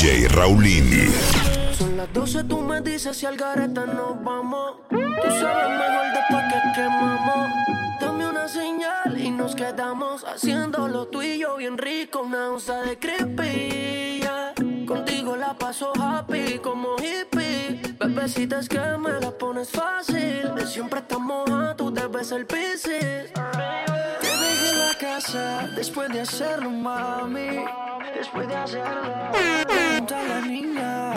DJ Raulín. Son las 12, tú me dices si al gareta nos vamos. Tú sabes mejor después que quemamos. Dame una señal y nos quedamos haciéndolo tú y yo bien rico. Una onza de creepy. Contigo la paso happy como hippie. Bebecita es que me la pones fácil. De siempre estamos a tú debes el piscis. Te dejé la casa después de hacerlo, mami. Después de hacerlo. Pregunta a la niña.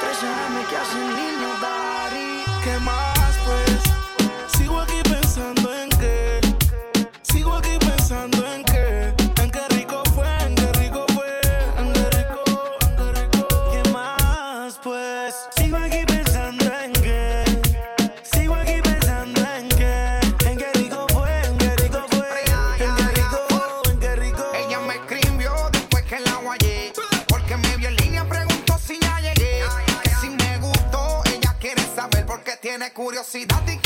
Tres que hacen. ¿Qué más curiosidad y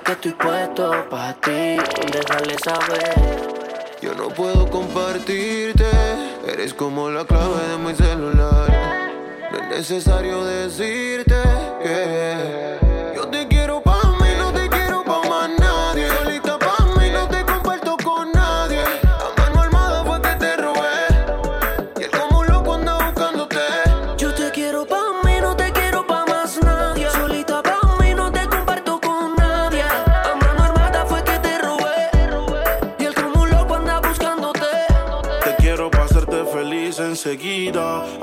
Que estoy puesto para ti. Déjale saber. Yo no puedo compartirte, eres como la clave de mi celular. No es necesario decirte que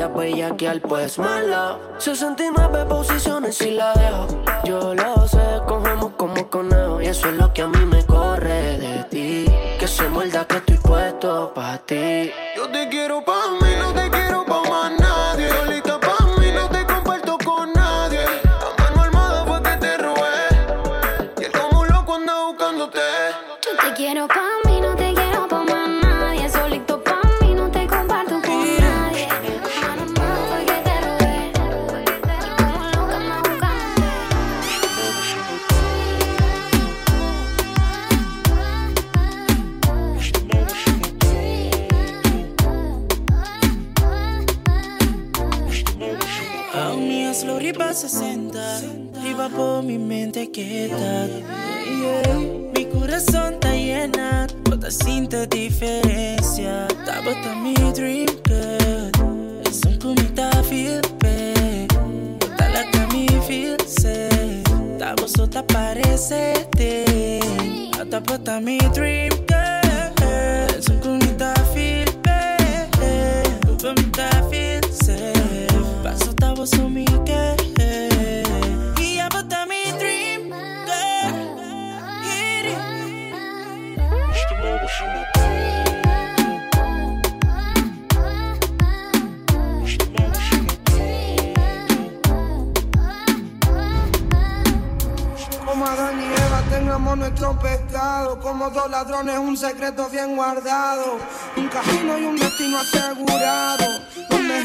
Tú querías bellaquear, pues mala. 69 posiciones y la dejo. Yo lo sé, cogemos como conejo. Y eso es lo que a mí me corre de ti. Que se muerda que estoy puesto pa' ti. Yo te quiero pa' mí, no te Mi flor y pa' 60 Y va por mi mente quieta. Yeah. Mi corazón está llena Toda sin te diferencia. Tá bota mi dream girl. Es un comita feel bad. Bota la que mi feel sad. Tá sota parece te Tá bota mi dream girl. Es un comita feel bad. Bota mi was on me, girl. Dream, it. Como dos ladrones, un secreto bien guardado. Un camino y un destino asegurado. Donde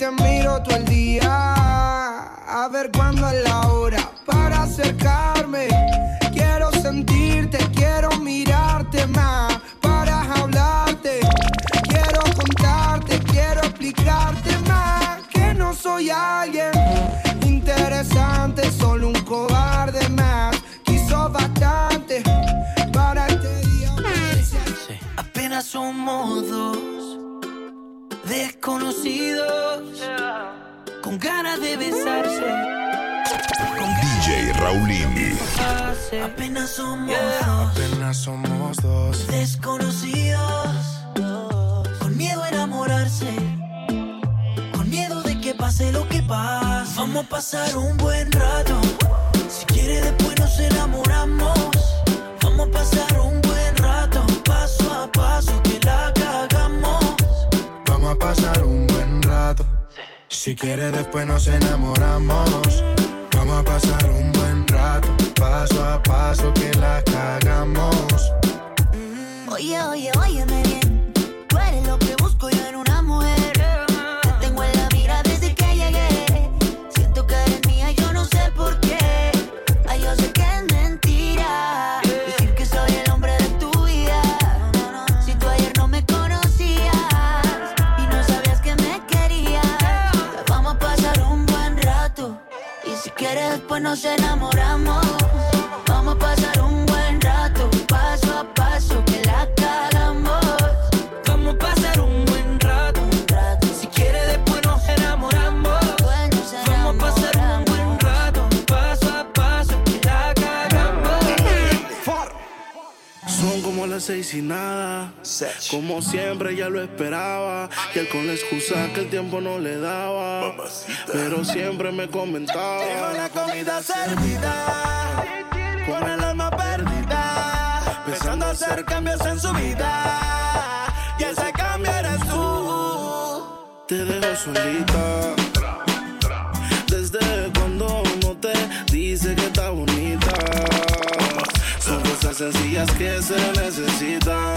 Te miro todo el día a ver cuándo es la hora para acercarme. Quiero sentirte, quiero mirarte más para hablarte. Quiero contarte, quiero explicarte más que no soy alguien interesante, solo un cobarde más. Quiso bastante para este día. Apenas somos dos desconocidos con ganas de besarse. DJ besarse. Apenas somos dos Apenas somos dos. desconocidos con miedo a enamorarse. Con miedo de que pase lo que pase. Vamos a pasar un buen rato. Si quiere después nos enamoramos. Vamos a pasar un buen rato. Paso a paso pasar un buen rato. Si quieres después nos enamoramos. Vamos a pasar un buen rato. Paso a paso que la cagamos. Oye, oye, óyeme bien. Tú eres lo que busco yo en una después nos enamoramos. Las seis y nada. Como siempre ya lo esperaba. Y él con la excusa que el tiempo no le daba. Pero siempre me comentaba. la comida servida, con el alma perdida, pensando hacer cambios en su vida. Y ese cambio eres tú. Te dejo solita. Son cosas sencillas que se necesitan.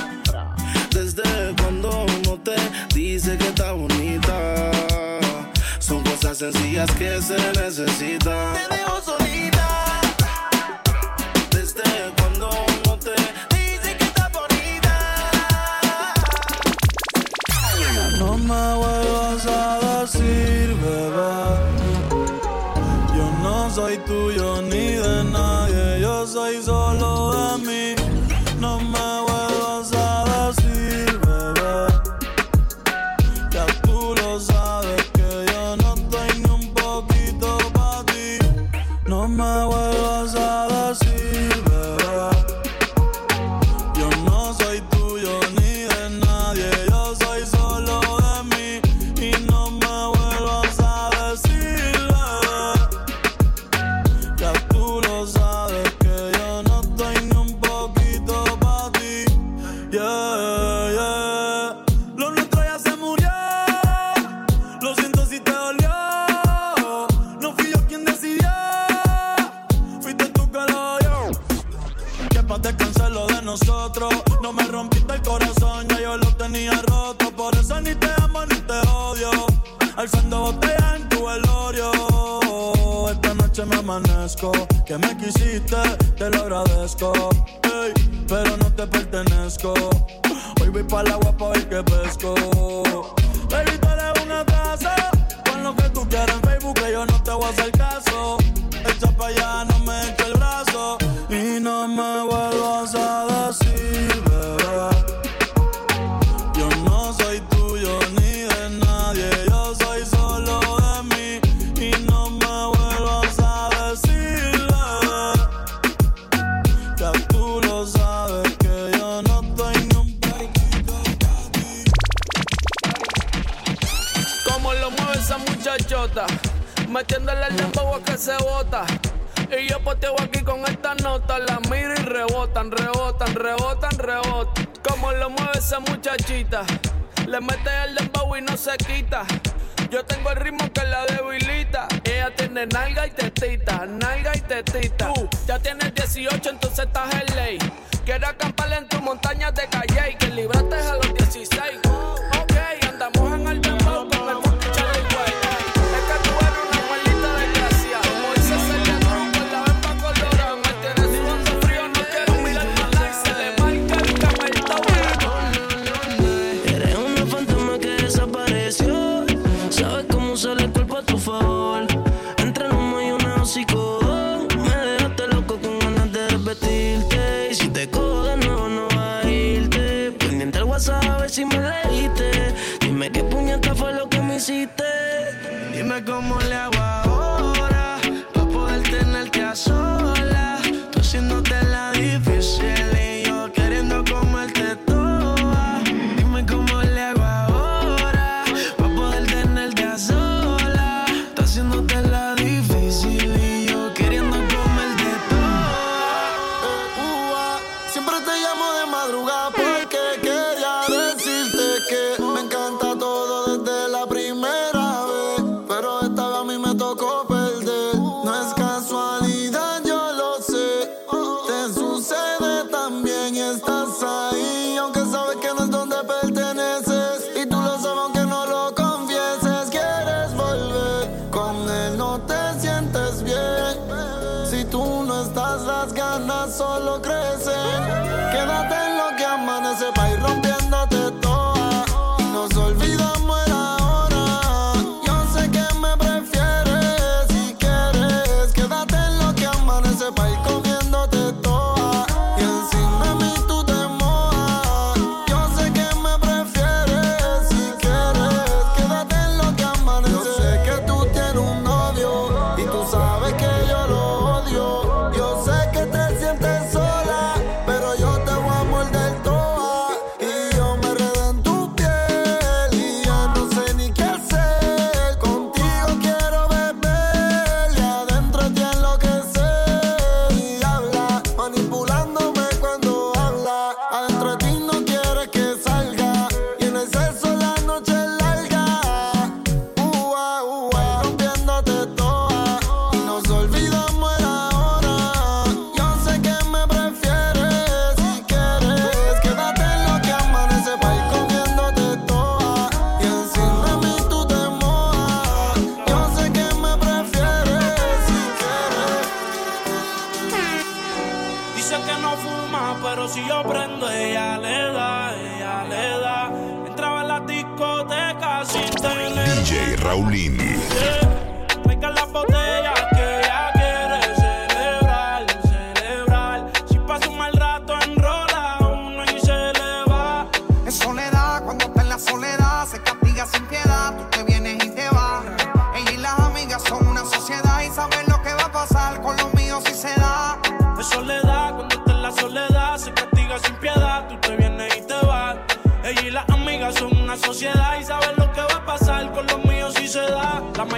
Desde cuando no te dice que está bonita. Son cosas sencillas que se necesitan. Te dejo solita. Desde cuando no te Dice que estás bonita. No me vuelvas a decir, bebé. Yo no soy tuyo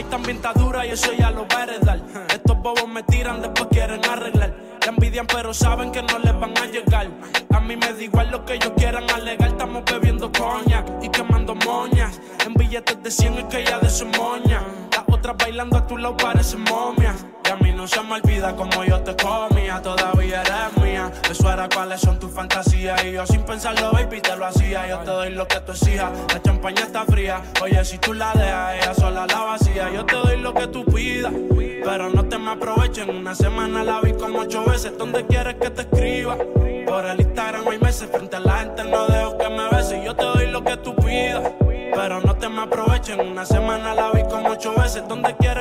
país también está dura y eso ya lo va a heredar. Estos bobos me tiran, después quieren arreglar. La envidian, pero saben que no les van a llegar. A mí me da igual lo que ellos quieran alegar. Estamos bebiendo coña y quemando moñas. En billetes de 100 es que ya de su moña. Las otras bailando a tu lado parecen momias. Y a mí no se me olvida como yo te comía. Todavía eres Suara cuáles son tus fantasías. Y yo sin pensarlo, baby, te lo hacía. Yo te doy lo que tú exijas. La champaña está fría. Oye, si tú la dejas, ella sola la vacía. Yo te doy lo que tú pidas. Pero no te me aprovechen. Una semana la vi como ocho veces. ¿Dónde quieres que te escriba? Por el Instagram hay meses. Frente a la gente no dejo que me beses. Yo te doy lo que tú pidas. Pero no te me aprovechen. Una semana la vi como ocho veces. ¿Dónde quieres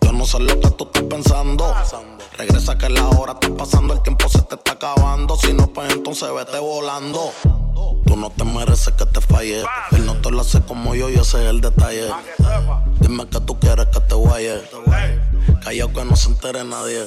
Yo no sé lo que tú estás pensando. Regresa que la hora está pasando, el tiempo se te está acabando. Si no, pues entonces vete volando. Tú no te mereces que te falle. Él no te lo hace como yo y ese es el detalle. Dime que tú quieres que te guaye. Callao que no se entere nadie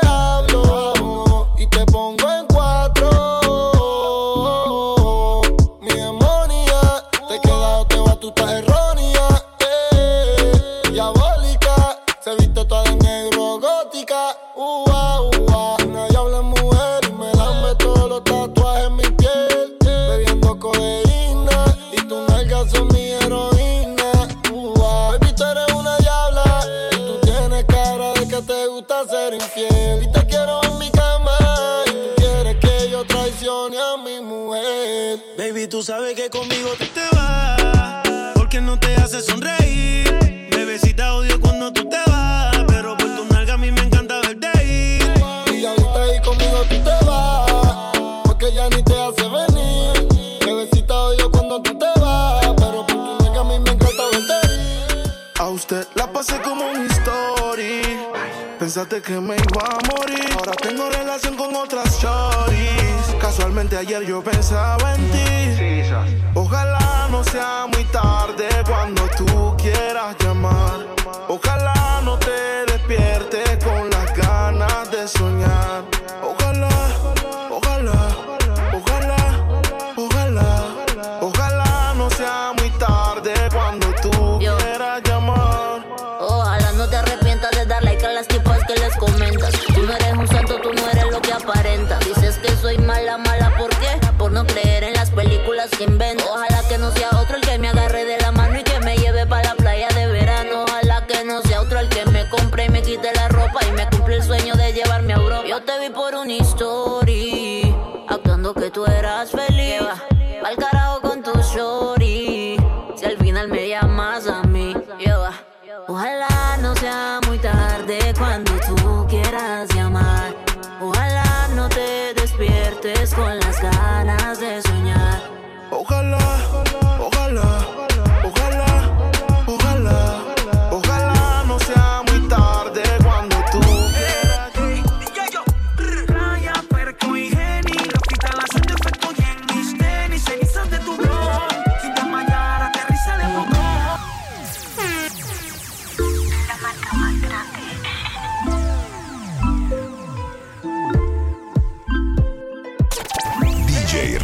Pensaste que me iba a morir. Ahora tengo relación con otras choris. Casualmente ayer yo pensaba en ti. Ojalá no sea muy tarde cuando tú quieras llamar. Ojalá no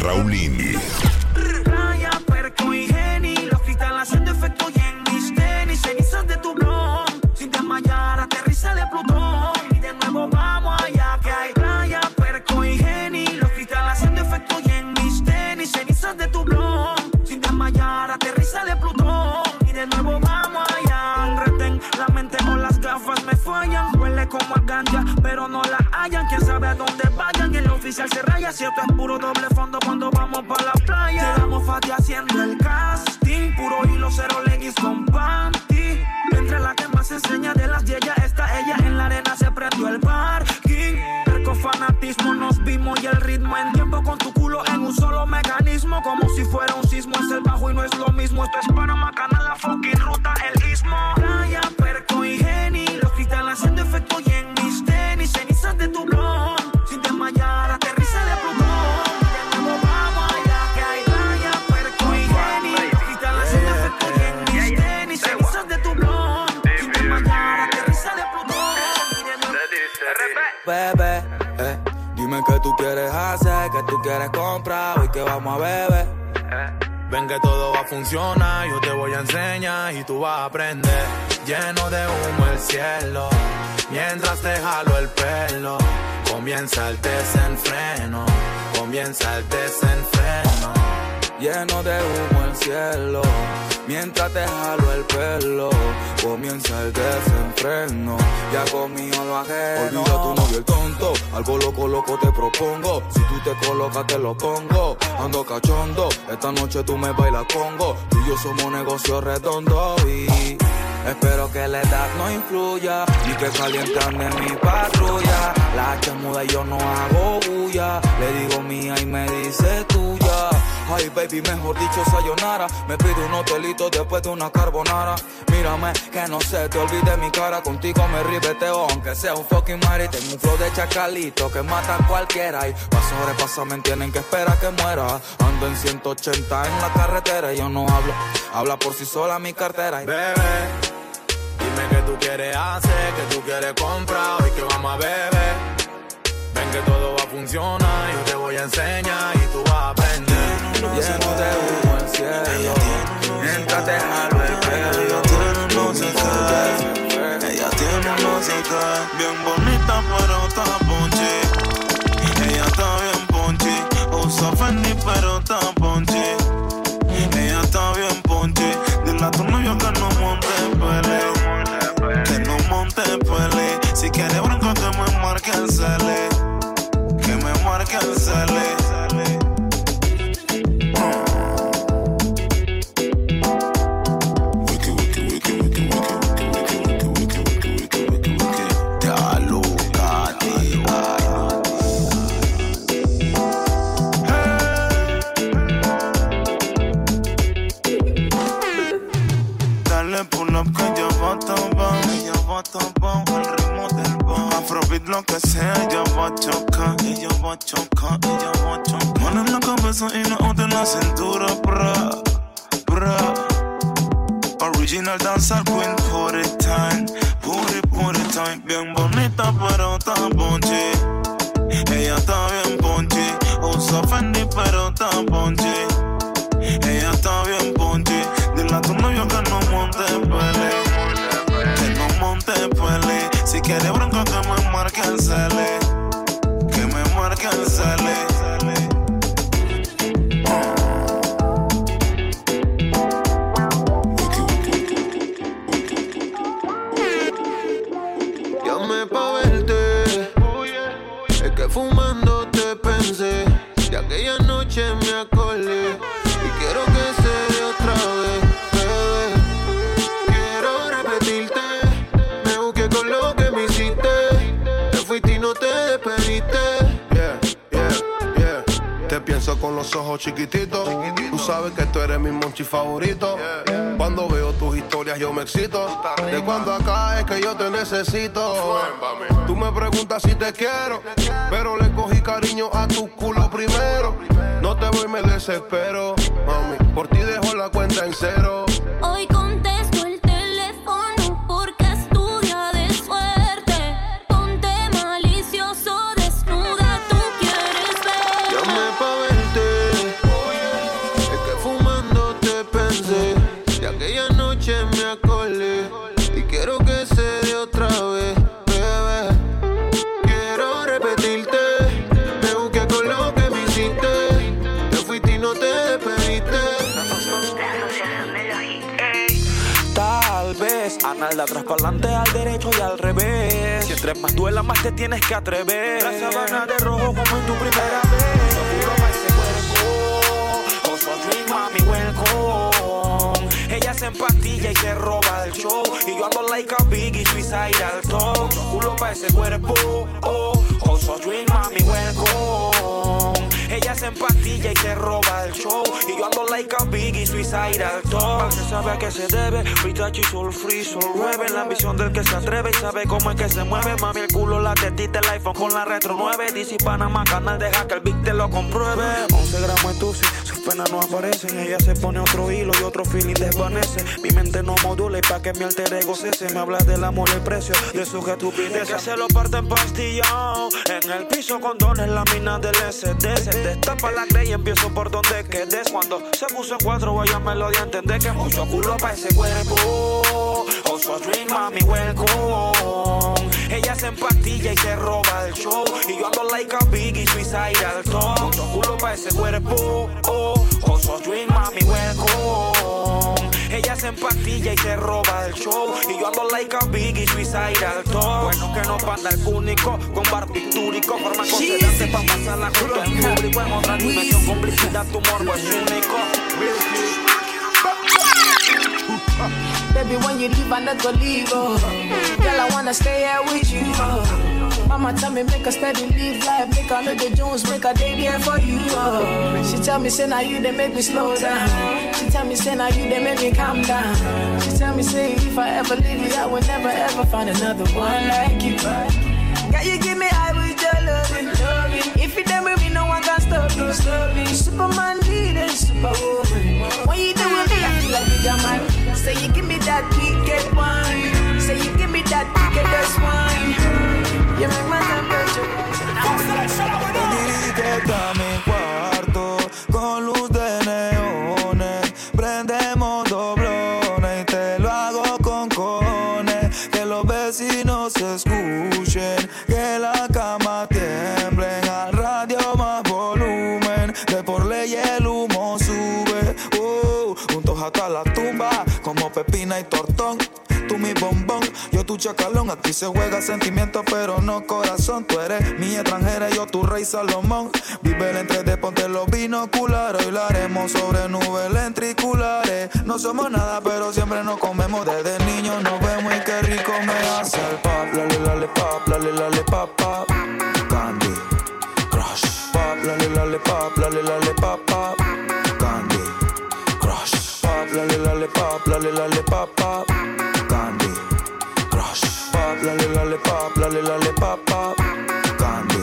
Raulín. Playa, perco y geni Los la de efecto y en mis tenis Cenizas de tu blog Sin desmayar, aterriza de Plutón. Y de nuevo vamos allá que hay Playa, perco y geni Los la de efecto y en mis tenis Cenizas de tu blog Sin desmayar, aterriza de Plutón. Y de nuevo vamos allá Retén. La mente o las gafas me fallan Huele como a ganja, pero no la hallan. Quién sabe a dónde oficial se raya Si esto es puro doble fondo cuando vamos para la playa. Llegamos fati haciendo el hacer, qué tú quieres comprar, hoy que vamos a beber. Ven que todo va a funcionar, yo te voy a enseñar y tú vas a aprender. Lleno de humo el cielo, mientras te jalo el pelo. Comienza el desenfreno, comienza el desenfreno. Lleno de humo el cielo, mientras te jalo el pelo. Comienza el desenfreno, ya conmigo lo ajeno. Olvida tu novio el tonto, algo loco, loco te propongo. Si tú te colocas, te lo pongo. Ando cachondo, esta noche tú me bailas congo. Tú y yo somos negocio redondo y. Espero que la edad no influya, ni que calientan de mi patrulla. La hacha y yo no hago bulla. Le digo mía y me dice tuya. Ay, baby, mejor dicho, sayonara. Me pide un hotelito después de una carbonara. Mírame, que no se te olvide mi cara. Contigo me ribeteo, aunque sea un fucking mari. Tengo un flow de chacalito que mata a cualquiera. Y pa' sobrepasar me tienen que esperar que muera. Ando en 180 en la carretera y yo no hablo. Habla por sí sola mi cartera. Y Bebé, dime qué tú quieres hacer, qué tú quieres comprar, hoy que vamos a beber. Ven que todo va a funcionar, yo te voy a enseñar y tú vas a el cielo. Mientras te jalo el pelo. no sé qué. Ella tiene no sé qué. Bien bonita, pero está ponche. Ella está bien ponche. Usa Fendi, pero está ponche. Ella está bien ponche. Dile a tu novio que no monte pele. Que no monte pele. Si quiere bronca, que me marque el. Te con los ojos chiquititos. Tú sabes que tú eres mi monchi favorito. Cuando veo tus historias yo me excito. De cuando acá es que yo te necesito. Tú me preguntas si te quiero, pero le cogí cariño a tu culo primero. No te voy, me desespero, mami. Por ti dejo la cuenta en cero. Adelante, al derecho y al revés. Si entre más duela, más te tienes que atrever. La sabana de rojo como en tu primera vez. Seguro pa' ese cuerpo. Also a dream, mami, welcome. Ella se empastilla y se roba el show. Y yo ando like a biggie, suicide al top. Culo pa' ese cuerpo. Oh, also a dream, mami, welcome. Ella se empastilla y se roba el show. Y yo ando like a biggie, suicide al top. Se sabe a qué se debe. Y soul free, soul rebel. La ambición del que se atreve y sabe cómo es que se mueve. Mami, el culo, la tetita, el iPhone con la retro 9. DC Panamá, canal, deja que el big te lo compruebe. 11 gramos de tusi, sus penas no aparecen. Ella se pone otro hilo y otro feeling desvanece. Mi mente no modula y pa' que mi alter ego cese. Me habla del amor y el precio de su estupidez. Que se lo parten pastillado. En el piso con dones, la mina del SD. Destapa la grey y empiezo por donde quedes. Cuando se puso en cuatro, voy a melodía. Entender que mucho culo pa' ese cuerpo. Also a dream, mami, welcome. Ella se empastilla y se roba el show. Y yo ando like a biggie, suicide al top. Mucho culo pa' ese cuerpo. Oh, also a dream, mami, welcome. Ella se empastilla y se roba el show. Y yo ando like a biggie, suicide al top. Bueno que no panda el único con barbitúrico. Forma constante pa' pasarla junto en público. En otra dimensión, complicidad, tu morbo es único. Baby, when you leave, I go leave. Oh. Girl, I wanna stay here with you. Oh. Mama tell me make a steady live life, make a know the Jones, make a day there for you. Oh. She tell me say now you they make me slow down. She tell me say now you they make me calm down. She tell me say if I ever leave you, I will never ever find another one like you. Girl, you give me high with your loving, loving. If you done with me, no one can stop you, stop me. Superman leader, superwoman. When you do with me, I feel like you got my. Say you give me that wicked wine. You make my temperature. Etiqueta mi cuarto chacalón. Aquí se juega sentimiento, pero no corazón. Tú eres mi extranjera, yo tu rey Salomón. Vive el entre de ponte los binoculares. Hoy lo haremos sobre nubes lentriculares. No somos nada, pero siempre nos comemos. Desde niños nos vemos y qué rico me hace el pop. Lale, lale, pop, lale, lale, pop, pop. Candy, crush. Pop, lale, lale, pop, lale, lale, pop, pop. Candy, crush. Pop, lale, lale, pop, lale, lale, pop, pop. Lale, lale, pop, lale, lale, pop, pop. Candy,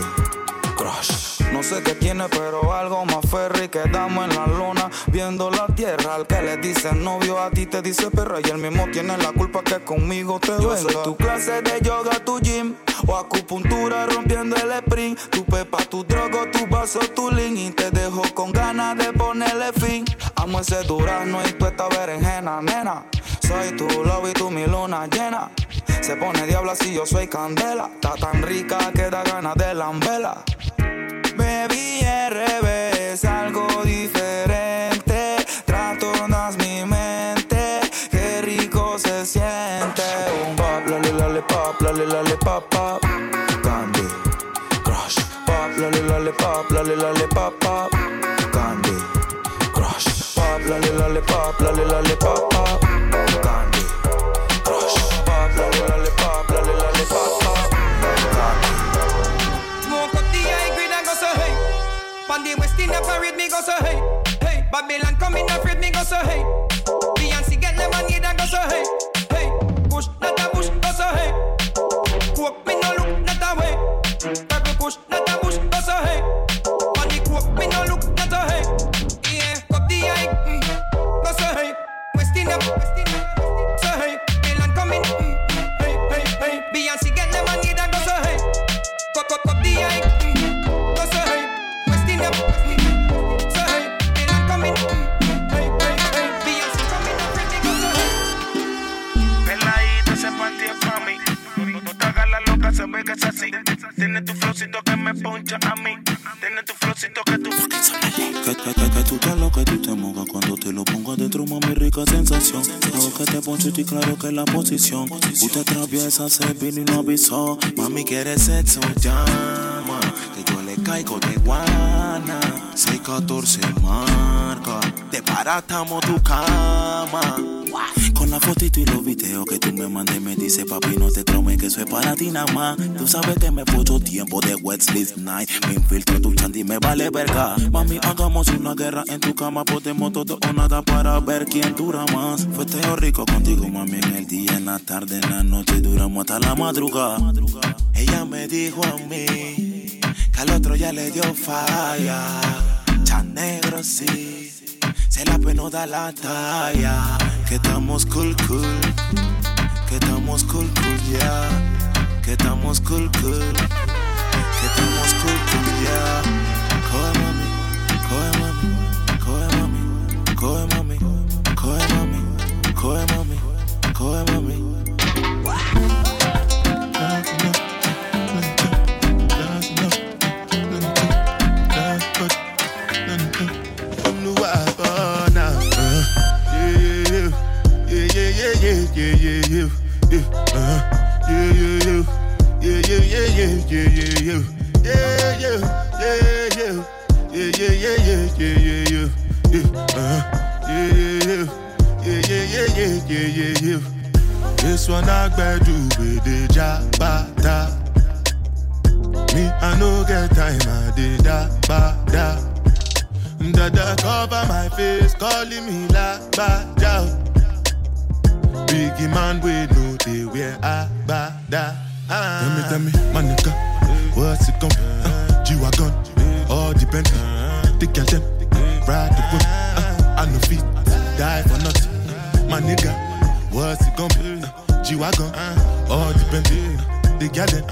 crush. sé qué tiene, pero algo más ferry. Quedamos en la luna, viendo la tierra. Al que le dice novio, a ti te dice perra. Y el mismo tiene la culpa que conmigo te Yo soy tu clase de yoga, tu gym. O acupuntura rompiendo el sprint. Tu pepa, tu drogo, tu vaso, tu link. Y te dejo con ganas de ponerle fin. Amo ese durazno y tu esta berenjena, nena. Soy tu love y tu mi luna llena. Se pone diabla si yo soy candela. Está tan rica que da ganas de lambela. Baby, revés, algo diferente. Trastornas mi mente, qué rico se siente. Un pop, lale, lale, pop, lale, lale, pop, pop. Candy, crush. Pop, lale, lale, pop, lale, lale, pop, pop. Candy, crush. Pop, lale, lale, pop, pop, pop. Babylon coming que te poncho y claro que la posición. Usted atraviesa, se vino y no avisó. Mami, quiere sexo, llama. Que yo le caigo de guana. 614 marca. Te paratamos tu cama. Con la fotito y los videos que tú me mandes, me dice papi, no te traumes que es para ti nada más. Tú sabes que me puso tiempo de wet sleep night. Me infiltro tu chandy, me vale verga. Mami, hagamos una guerra en tu cama. Podemos todo o nada para ver quién dura más. Fue teo rico contigo, mami, en el día, en la tarde, en la noche. Duramos hasta la madrugada. Ella me dijo a mí que al otro ya le dio falla. Chan negro, sí. Se la pena da la talla. Que estamos cool, cool. Que estamos cool, cool, yeah. Que estamos cool, cool. Que estamos cool, cool, yeah. Coge mami, coge mami, coge mami, coge mami, coge mami, coge mami, coge mami. Uh-huh. Yeah, yeah, yeah, yeah, yeah, yeah, yeah, yeah, yeah, yeah, yeah, yeah, yeah, yeah, yeah, yeah, yeah, yeah, yeah, yeah, uh-huh. yeah, yeah, yeah, yeah, yeah, yeah, yeah, yeah. This one I gbadu with the jabata. Me I no get time, I did da ba da. Dada cover my face, calling me la ba da. Biggie man, we know they wear a ba da. Tell me, tell me, my nigga, what's it gonna be? Uh, G-Wagon, all depend. The girl them, ride the whip. Uh, I no fit, die for nothing. My nigga, what's it gonna be? Uh, G-Wagon, all depend. The girl them,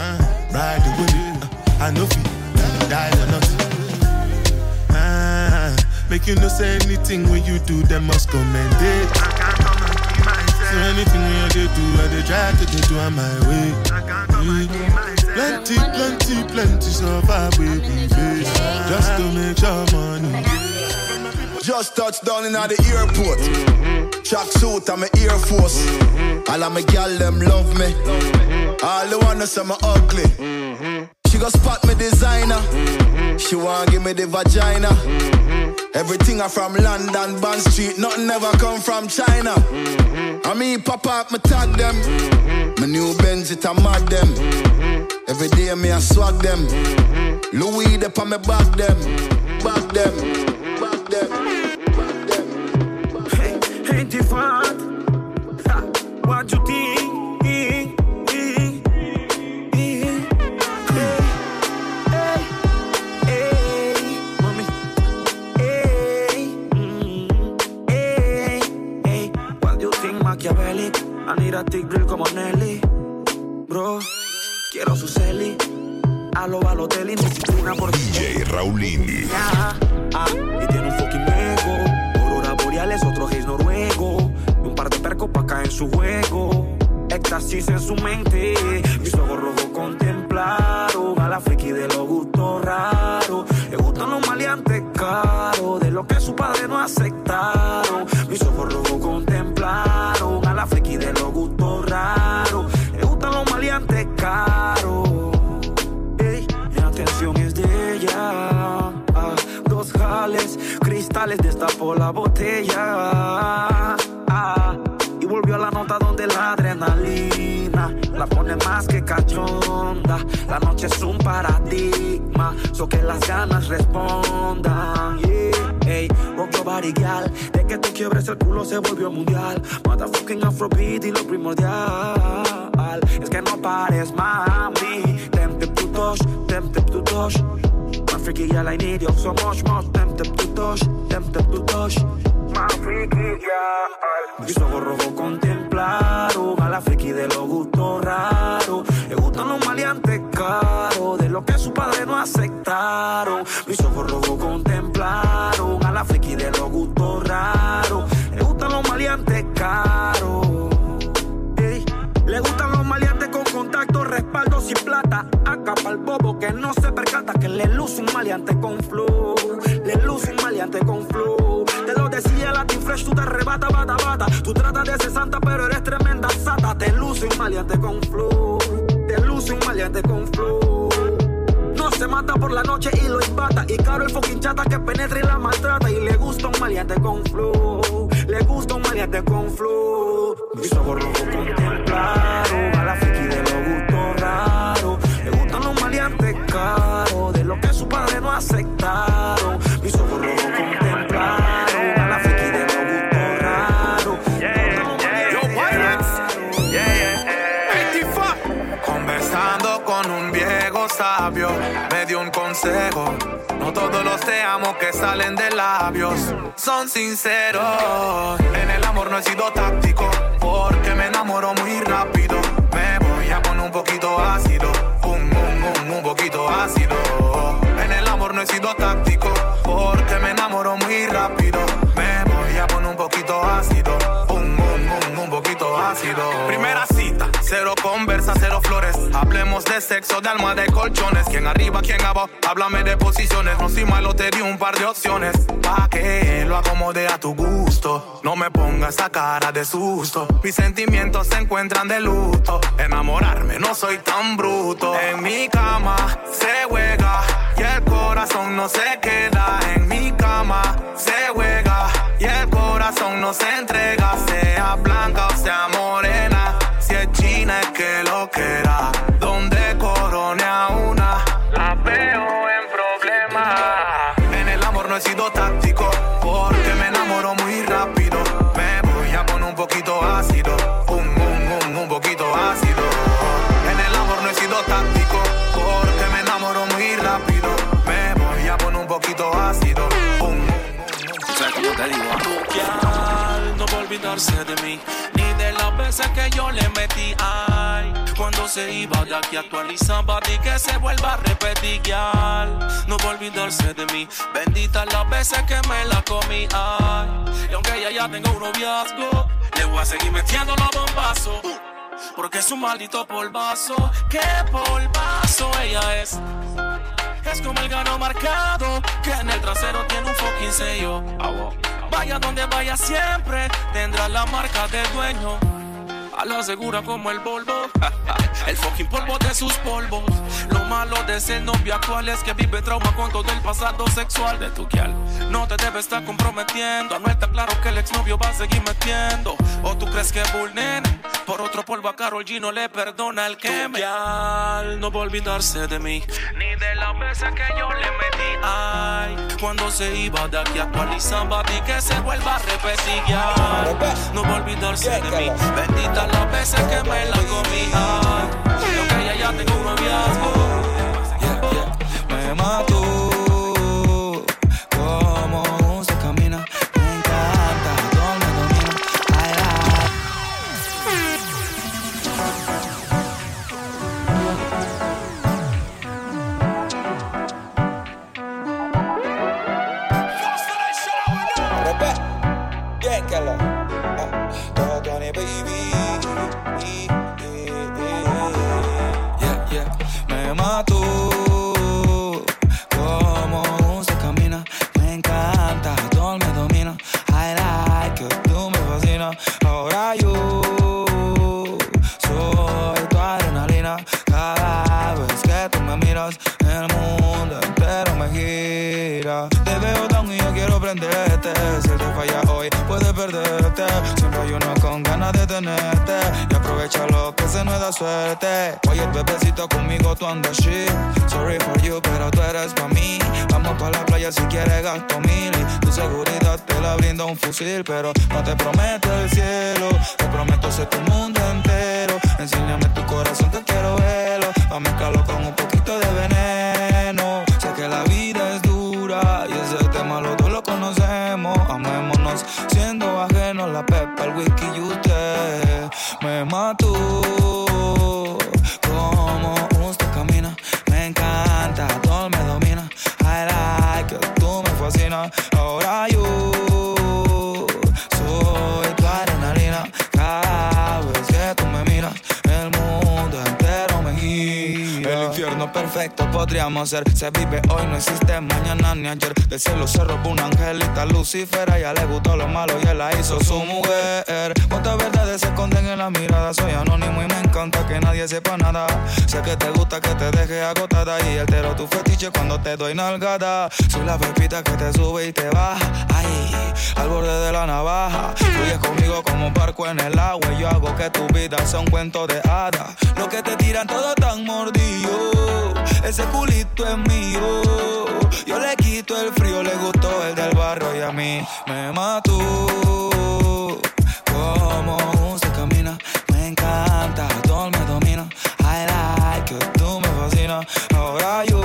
ride the whip. Uh, I no fit, die for nothing. Ah, make you no say anything when you do, them must commend it. So anything when I dey do, I dey try to dey do on my way. Mm. Plenty, plenty, plenty survive we we face just to make sure money. Just touched down in the airport. Mm-hmm. Track suit, I'm a Air Force. Mm-hmm. All of my gal them love me. All the wanna say me ugly. She go spot me designer. She want give me the vagina. Everything I from London, Bond Street, nothing ever come from China. I mean, pop up, me tag them. Mm-hmm. My new Benz, it a mad them. Mm-hmm. Every day me I swag them. Mm-hmm. Louis, they on me back them. Back them. Back them. Ain't it fun? Ha, What you think? Static Grill como Nelly. Bro, quiero su celi. A lo Balotelli, una por DJ Raulín. Ah, ah, y tiene un fucking ego. Aurora boreales, otro gays noruego. Y un par de percos pa' caer en su juego. Éxtasis en su mente. Mis ojos rojos contemplaron a la friki de los gustos raros. Le gustan los maleantes caros, de lo que su padre no aceptaron. Mis ojos rojos contemplaron la de los gustos raros. Le gustan los maleantes caros. Mi atención es de ella. Ah, dos jales, cristales, destapó la botella. Ah, y volvió a la nota donde la adrenalina la pone más que cachonda. La noche es un paradigma, so que las ganas respondan. Yeah, ey, rock your body, gal. De que te quiebres el culo se volvió mundial. Motherfucking Afrobeat y lo primordial. Es que no pares, mami. Tempted to touch, tempted to touch. My freaky girl, I need you so much more. Tempted to touch, tempted to touch. My freaky girl. Contemplaron a la friki de los gustos raros. Le gustan los maleantes caros, de lo que su padre no aceptaron. Mis ojos rojos contemplaron a la friki de los gustos raros. Le gustan los maleantes caros. Le gustan los maleantes con contacto, respaldo sin plata. Acá el bobo que no se percata que le luce un maleante con flow. Le luce un maleante con flow. Fresh, tú te arrebata, bata, bata. Tú tratas de ser santa, pero eres tremenda sata. Te luce un maleante con flow. Te luce un maleante con flow. No se mata por la noche y lo embata. Y caro el fucking chata que penetra y la maltrata. Y le gusta un maleante con flow. Le gusta un maleante con flow. Mis ojos rojos contemplaron a la friki de los gustos raros. Le gustan los maleantes caros. De lo que su padre no aceptaron. Mis ojos rojos contemplaron No todos los te amo que salen de labios son sinceros. En el amor no he sido táctico, porque me enamoro muy rápido. Me voy a poner un poquito ácido, un, un, un, un poquito ácido. En el amor no he sido táctico, porque me enamoro muy rápido. Me voy a poner un poquito ácido, un, un, un, un poquito ácido. Primera cero conversa, cero flores. Hablemos de sexo, de alma, de colchones. Quién arriba, quién abajo, háblame de posiciones. No soy malo, te di un par de opciones. Pa' que lo acomode a tu gusto. No me pongas esa cara de susto. Mis sentimientos se encuentran de luto. Enamorarme, no soy tan bruto. En mi cama se juega y el corazón no se queda. En mi cama se juega y el corazón no se entrega. Sea blanca o sea morena. Es china es que lo quiera. Donde corone a una, la veo en problemas. En el amor no he sido táctico, porque me enamoro muy rápido. Me voy a poner un poquito ácido, un, un, un, un poquito ácido. En el amor no he sido táctico, porque me enamoro muy rápido. Me voy a poner un poquito ácido, un, Buquear, no va a olvidarse de mí, ni de las veces que yo le metí. Ay, cuando se iba de aquí actualizaba y que se vuelva a repetir. guial. No va a olvidarse de mí, bendita las veces que me la comí. Ay, y aunque ella ya tenga un noviazgo, le voy a seguir metiendo los bombazos. Porque es un maldito polvazo, qué polvazo ella es. Es como el gano marcado que en el trasero tiene un fucking sello. Vaya donde vaya siempre tendrá la marca del dueño. A la segura como el Volvo. el fucking polvo de sus polvos. Lo malo de ser novio actual es que vive trauma con todo el pasado sexual de tu guial. No te debe estar comprometiendo. No está claro que el exnovio va a seguir metiendo. O tú crees que Bull nene, por otro polvo a Carol G no le perdona el que me. No va a olvidarse de mí. Ni de las veces que yo le metí. Ay, cuando se iba de aquí actualizaba y que se vuelva a repetir. No va a olvidarse de mí. Bendita las veces que me la comí. Ay, y aunque ella ya tengo un noviazgo. Me mató Me suerte. Oye, bebecito, conmigo tú andas shit. Sorry for you, pero tú eres pa' mí. Vamos pa' la playa si quieres gasto mil. Tu seguridad te la brinda un fusil. Pero no te prometo el cielo. Te prometo ser tu mundo entero. Enséñame tu corazón, infierno perfecto podríamos ser. Se vive hoy, no existe mañana ni ayer. Del cielo se robó una angelita Lucifer. A ella le gustó lo malo y él la hizo su mujer. Cuántas verdades se esconden en la mirada. Soy anónimo y me encanta que nadie sepa nada. Sé que te gusta que te deje agotada. Y altero tu fetiche cuando te doy nalgada. Soy la pepita que te sube y te baja. Ay, al borde de la navaja. Fluyes conmigo como un barco en el agua. Y yo hago que tu vida sea un cuento de hadas. Lo que te tiran todo tan mordido. Ese culito es mío. Yo le quito el frío, le gustó el del barrio y a mí me mató. Como se camina, me encanta, todo me domina. I like you, tú me fascinas. Ahora yo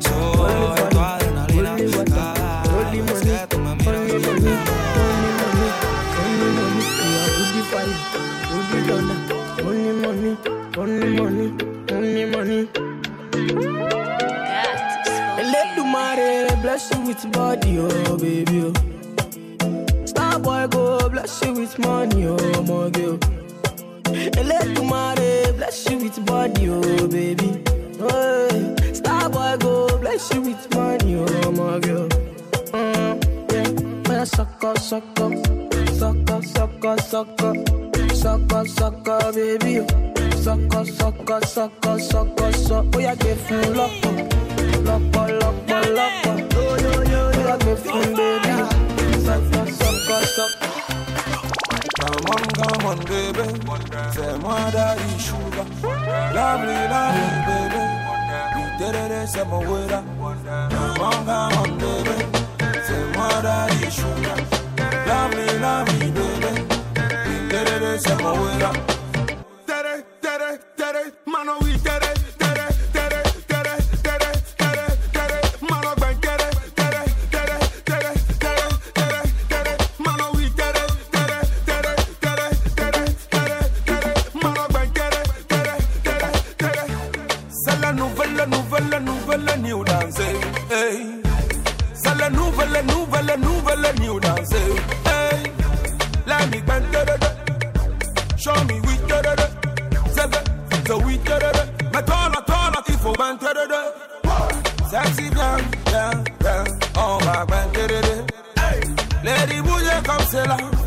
soy tu adrenalina. Cada vez que tú me miras, Only money, only money, bless you with body, oh baby. Oh. Star boy go bless you with money, oh my girl. And let the money bless you with body, oh baby. Oh, hey. Star boy go bless you with money, oh my girl. Mm, yeah, man, sucker, sucker, sucker, sucker, sucker, sucker, sucker, baby. Sucker, sucker, sucker, sucker, sucker. Oh, yeah, get full loco, loco, loco, loco. Yo, yo, full, baby. Come on, come on, baby. Fais-moi daddy sugar. Lovely, lovely, baby. You did it, a mawera. Come on, come on, baby. Fais-moi daddy sugar. Lovely, lovely, baby. You did it. Tere, tere, tere, mano y so we terere. Me turn a turn a tifo ban terere. Sexy blan, blan, blan, oh my ban terere. Lady Bouye come c'est là.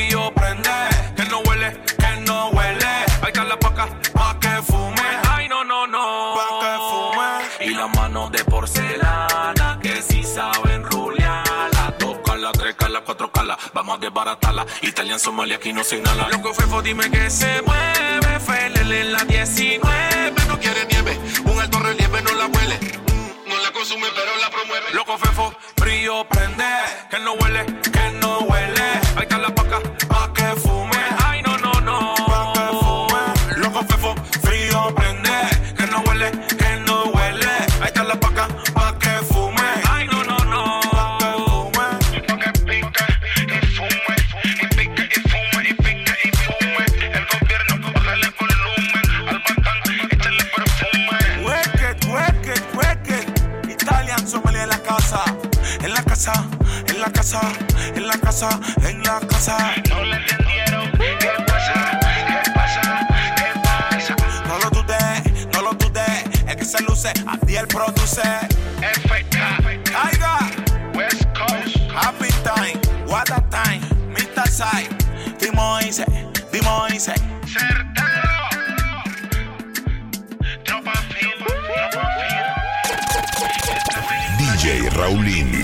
Frío prende, que no huele, que no huele. Ahí está la paca, pa' que fume. Ay, no, no, no. Pa' que fume. Y las manos de porcelana, que si saben rulearla. Dos calas, tres calas, cuatro calas, vamos a desbaratarla. Italian, Somalia, aquí no se inhala. Loco fefo, dime que se mueve. Felele en la 19, no quiere nieve. Un alto relieve no la huele. Mm, No la consume, pero la promueve. Loco fefo, frío prende, que que no huele. En la casa, en la casa. No le entendieron. ¿Qué pasa? ¿Qué pasa? ¿Qué pasa? No lo dudé, no lo dudé. El que se luce, a ti el produce. FK, Caiga, West Coast. happy time, what a time. Mr. Side, Dimo Ice, Dimo. Certero. Tropa. DJ Raulini.